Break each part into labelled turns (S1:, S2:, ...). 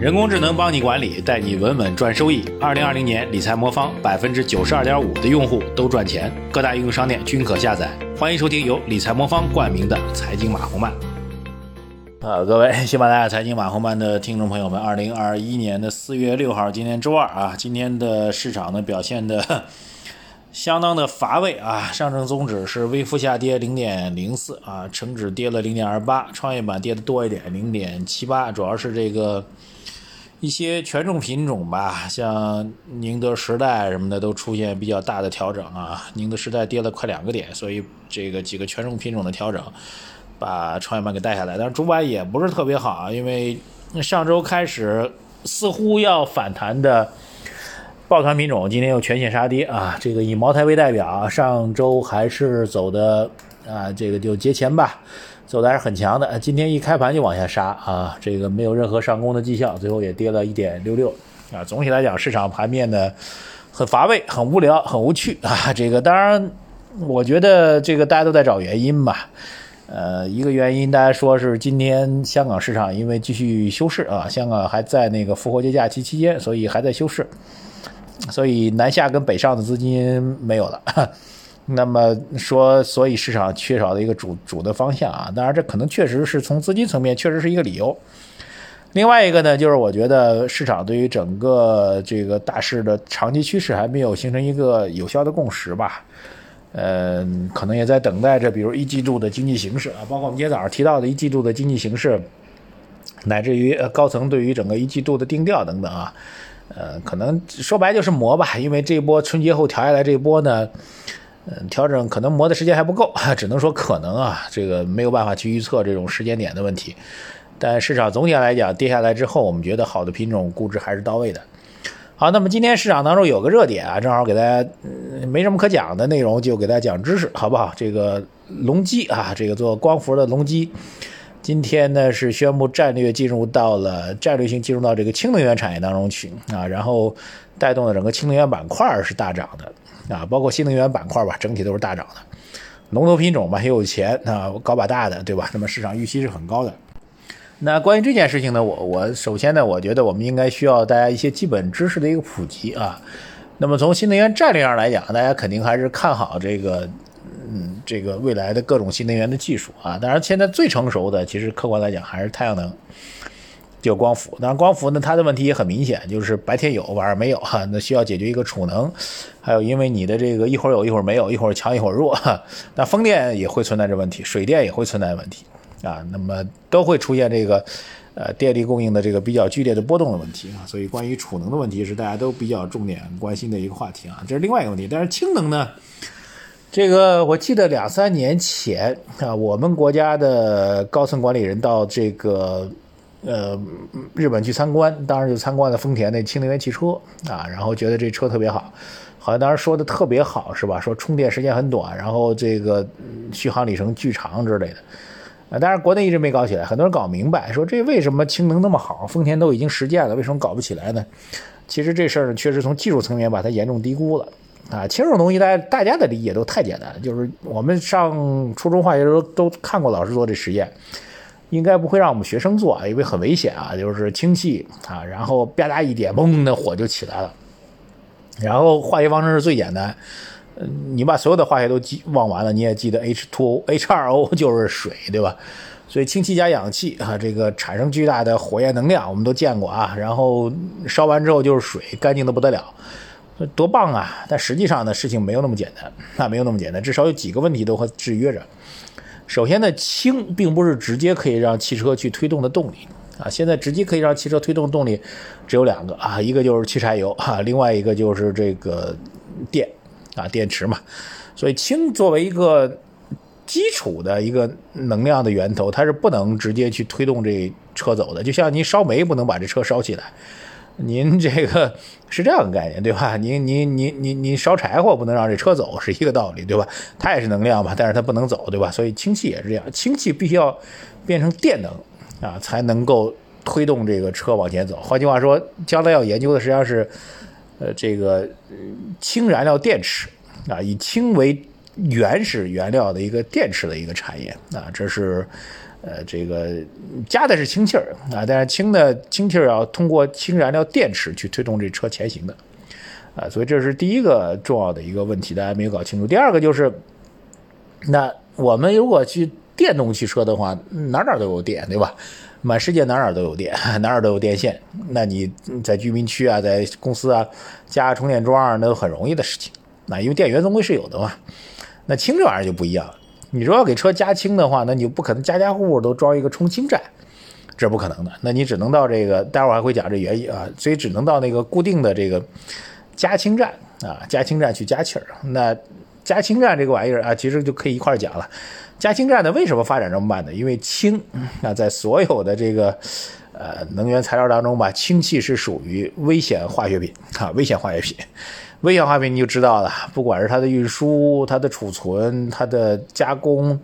S1: 人工智能帮你管理，带你稳稳赚收益。二零二零年理财魔方百分之九十二点五的用户都赚钱，各大应用商店均可下载。欢迎收听由理财魔方冠名的财经马红漫。啊，各位喜马拉雅财经马红漫的听众朋友们，二零二一年的四月六号，今天周二啊，今天的市场呢表现的相当的乏味啊，上证综指是微幅下跌零点零四啊，成指跌了零点二八，创业板跌的多一点零点七八，主要是这个。一些权重品种吧，像宁德时代什么的都出现比较大的调整啊。宁德时代跌了快两个点，所以这个几个权重品种的调整把创业板给带下来。但是主板也不是特别好啊，因为上周开始似乎要反弹的抱团品种今天又全线杀跌啊。这个以茅台为代表，上周还是走的啊，这个就节前吧。走的还是很强的，今天一开盘就往下杀啊，这个没有任何上攻的迹象，最后也跌了一点六六啊。总体来讲，市场盘面呢很乏味、很无聊、很无趣啊。这个当然，我觉得这个大家都在找原因吧。呃，一个原因大家说是今天香港市场因为继续休市啊，香港还在那个复活节假期期间，所以还在休市，所以南下跟北上的资金没有了。那么说，所以市场缺少的一个主主的方向啊，当然这可能确实是从资金层面确实是一个理由。另外一个呢，就是我觉得市场对于整个这个大势的长期趋势还没有形成一个有效的共识吧。嗯，可能也在等待着，比如一季度的经济形势啊，包括我们今天早上提到的一季度的经济形势，乃至于高层对于整个一季度的定调等等啊，呃，可能说白就是磨吧，因为这一波春节后调下来这一波呢。调整可能磨的时间还不够，只能说可能啊，这个没有办法去预测这种时间点的问题。但市场总体来讲跌下来之后，我们觉得好的品种估值还是到位的。好，那么今天市场当中有个热点啊，正好给大家没什么可讲的内容，就给大家讲知识，好不好？这个隆基啊，这个做光伏的隆基，今天呢是宣布战略进入到了战略性进入到这个氢能源产业当中去啊，然后带动了整个氢能源板块是大涨的。啊，包括新能源板块吧，整体都是大涨的。龙头品种吧，也有钱啊，搞把大的，对吧？那么市场预期是很高的。那关于这件事情呢，我我首先呢，我觉得我们应该需要大家一些基本知识的一个普及啊。那么从新能源战略上来讲，大家肯定还是看好这个，嗯，这个未来的各种新能源的技术啊。当然，现在最成熟的，其实客观来讲还是太阳能。就光伏，当然光伏呢，它的问题也很明显，就是白天有，晚上没有哈，那需要解决一个储能，还有因为你的这个一会儿有一会儿没有，一会儿强一会儿弱，那风电也会存在着问题，水电也会存在问题啊，那么都会出现这个呃电力供应的这个比较剧烈的波动的问题啊，所以关于储能的问题是大家都比较重点关心的一个话题啊，这是另外一个问题，但是氢能呢，这个我记得两三年前啊，我们国家的高层管理人到这个。呃，日本去参观，当时就参观了丰田那氢能源汽车啊，然后觉得这车特别好，好像当时说的特别好是吧？说充电时间很短，然后这个续航里程巨长之类的。啊，当然国内一直没搞起来，很多人搞明白，说这为什么氢能那么好？丰田都已经实践了，为什么搞不起来呢？其实这事儿呢，确实从技术层面把它严重低估了啊。氢这种东西，大家大家的理解都太简单，就是我们上初中化学的时候都看过老师做这实验。应该不会让我们学生做啊，因为很危险啊，就是氢气啊，然后吧嗒一点，嘣，那火就起来了。然后化学方程式最简单，嗯，你把所有的化学都记忘完了，你也记得 H2O、H2O 就是水，对吧？所以氢气加氧气啊，这个产生巨大的火焰能量，我们都见过啊。然后烧完之后就是水，干净的不得了，多棒啊！但实际上呢，事情没有那么简单，那没有那么简单，至少有几个问题都会制约着。首先呢，氢并不是直接可以让汽车去推动的动力啊。现在直接可以让汽车推动动力只有两个啊，一个就是汽柴油啊，另外一个就是这个电啊，电池嘛。所以氢作为一个基础的一个能量的源头，它是不能直接去推动这车走的。就像你烧煤不能把这车烧起来。您这个是这样的概念，对吧？您您您您您烧柴火不能让这车走，是一个道理，对吧？它也是能量嘛，但是它不能走，对吧？所以氢气也是这样，氢气必须要变成电能啊，才能够推动这个车往前走。换句话说，将来要研究的实际上是，呃，这个氢燃料电池啊，以氢为原始原料的一个电池的一个产业啊，这是呃，这个加的是氢气儿啊，但是氢的氢气儿要通过氢燃料电池去推动这车前行的，啊，所以这是第一个重要的一个问题，大家没有搞清楚。第二个就是，那我们如果去电动汽车的话，哪哪都有电，对吧？满世界哪哪都有电，哪哪都有电线，那你在居民区啊，在公司啊加充电桩啊，那都很容易的事情。那因为电源总归是有的嘛。那氢这玩意儿就不一样了。你说要给车加氢的话，那你不可能家家户户都装一个充氢站，这不可能的。那你只能到这个，待会儿还会讲这原因啊，所以只能到那个固定的这个加氢站啊，加氢站去加气儿。那加氢站这个玩意儿啊，其实就可以一块儿讲了。加氢站呢，为什么发展这么慢呢？因为氢啊，在所有的这个呃能源材料当中吧，氢气是属于危险化学品啊，危险化学品。危险化学品你就知道了，不管是它的运输、它的储存、它的加工，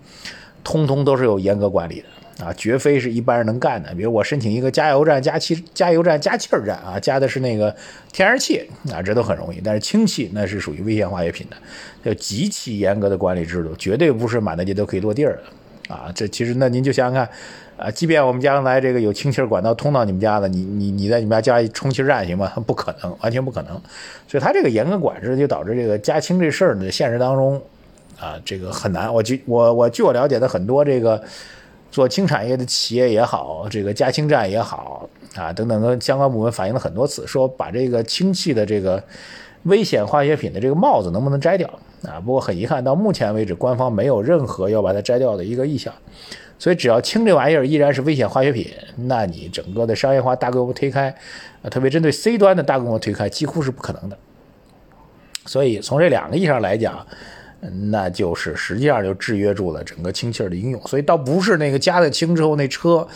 S1: 通通都是有严格管理的啊，绝非是一般人能干的。比如我申请一个加油站加气加油站加气儿站啊，加的是那个天然气啊，这都很容易。但是氢气那是属于危险化学品的，要极其严格的管理制度，绝对不是满大街都可以落地儿的啊。这其实那您就想想看。啊，即便我们将来这个有氢气管道通到你们家了，你你你在你们家加一充气站行吗？不可能，完全不可能。所以它这个严格管制，就导致这个加氢这事儿呢，现实当中啊，这个很难。我据我我据我了解的很多这个做氢产业的企业也好，这个加氢站也好啊，等等的相关部门反映了很多次，说把这个氢气的这个危险化学品的这个帽子能不能摘掉啊？不过很遗憾，到目前为止，官方没有任何要把它摘掉的一个意向。所以，只要氢这玩意儿依然是危险化学品，那你整个的商业化大规模推开，啊，特别针对 C 端的大规模推开，几乎是不可能的。所以，从这两个意义上来讲，那就是实际上就制约住了整个氢气的应用。所以，倒不是那个加了氢之后那车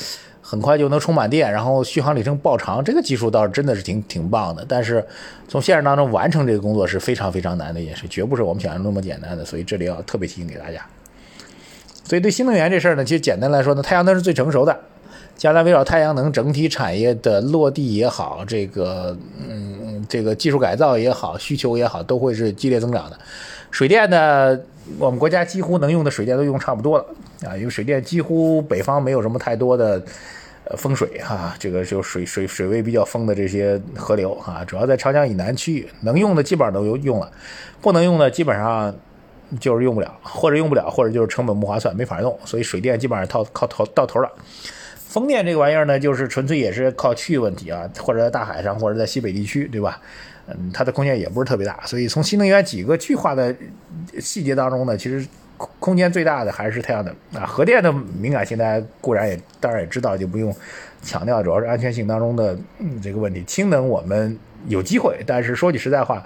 S1: 很快就能充满电，然后续航里程爆长，这个技术倒是真的是挺挺棒的。但是，从现实当中完成这个工作是非常非常难的，也是绝不是我们想象那么简单的。所以，这里要特别提醒给大家。所以对新能源这事儿呢，其实简单来说呢，太阳能是最成熟的。将来围绕太阳能整体产业的落地也好，这个嗯，这个技术改造也好，需求也好，都会是激烈增长的。水电呢，我们国家几乎能用的水电都用差不多了啊，因为水电几乎北方没有什么太多的呃风水哈，这个就水水水位比较丰的这些河流啊，主要在长江以南区域能用的基本上都用了，不能用的基本上。就是用不了，或者用不了，或者就是成本不划算，没法用，所以水电基本上靠靠头到头了。风电这个玩意儿呢，就是纯粹也是靠区域问题啊，或者在大海上，或者在西北地区，对吧？嗯，它的空间也不是特别大，所以从新能源几个巨化的细节当中呢，其实空空间最大的还是太阳能啊。核电的敏感性大家固然也当然也知道，就不用强调，主要是安全性当中的这个问题。氢能我们有机会，但是说句实在话。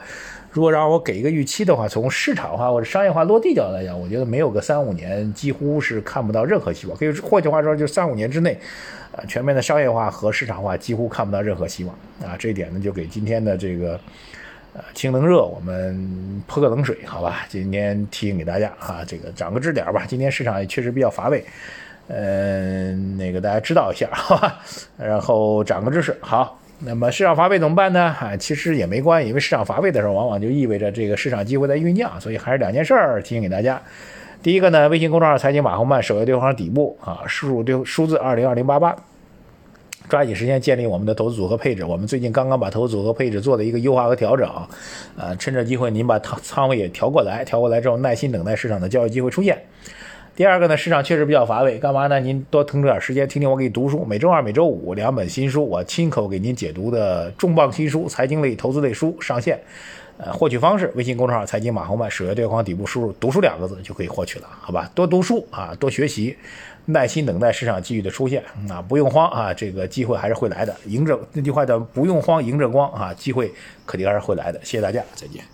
S1: 如果让我给一个预期的话，从市场化或者商业化落地角度来讲，我觉得没有个三五年，几乎是看不到任何希望。可以换句话说，就三五年之内，啊，全面的商业化和市场化几乎看不到任何希望。啊，这一点呢，就给今天的这个呃氢能热我们泼个冷水，好吧？今天提醒给大家啊，这个涨个知点吧。今天市场也确实比较乏味，嗯，那个大家知道一下，好吧？然后涨个知识，好。那么市场乏味怎么办呢？啊，其实也没关系，因为市场乏味的时候，往往就意味着这个市场机会在酝酿，所以还是两件事儿提醒给大家。第一个呢，微信公众号财经马红曼首页对话底部啊，输入对数字二零二零八八，抓紧时间建立我们的投资组合配置。我们最近刚刚把投资组合配置做了一个优化和调整，啊，趁着机会您把仓仓位也调过来，调过来之后耐心等待市场的交易机会出现。第二个呢，市场确实比较乏味，干嘛呢？您多腾出点时间听听我给你读书。每周二、每周五两本新书，我亲口给您解读的重磅新书、财经类、投资类书上线。呃，获取方式：微信公众号“财经马红漫”，首页对话框底部输入“读书”两个字就可以获取了，好吧？多读书啊，多学习，耐心等待市场机遇的出现啊，不用慌啊，这个机会还是会来的。迎着那句话叫“不用慌，迎着光”啊，机会肯定还是会来的。谢谢大家，再见。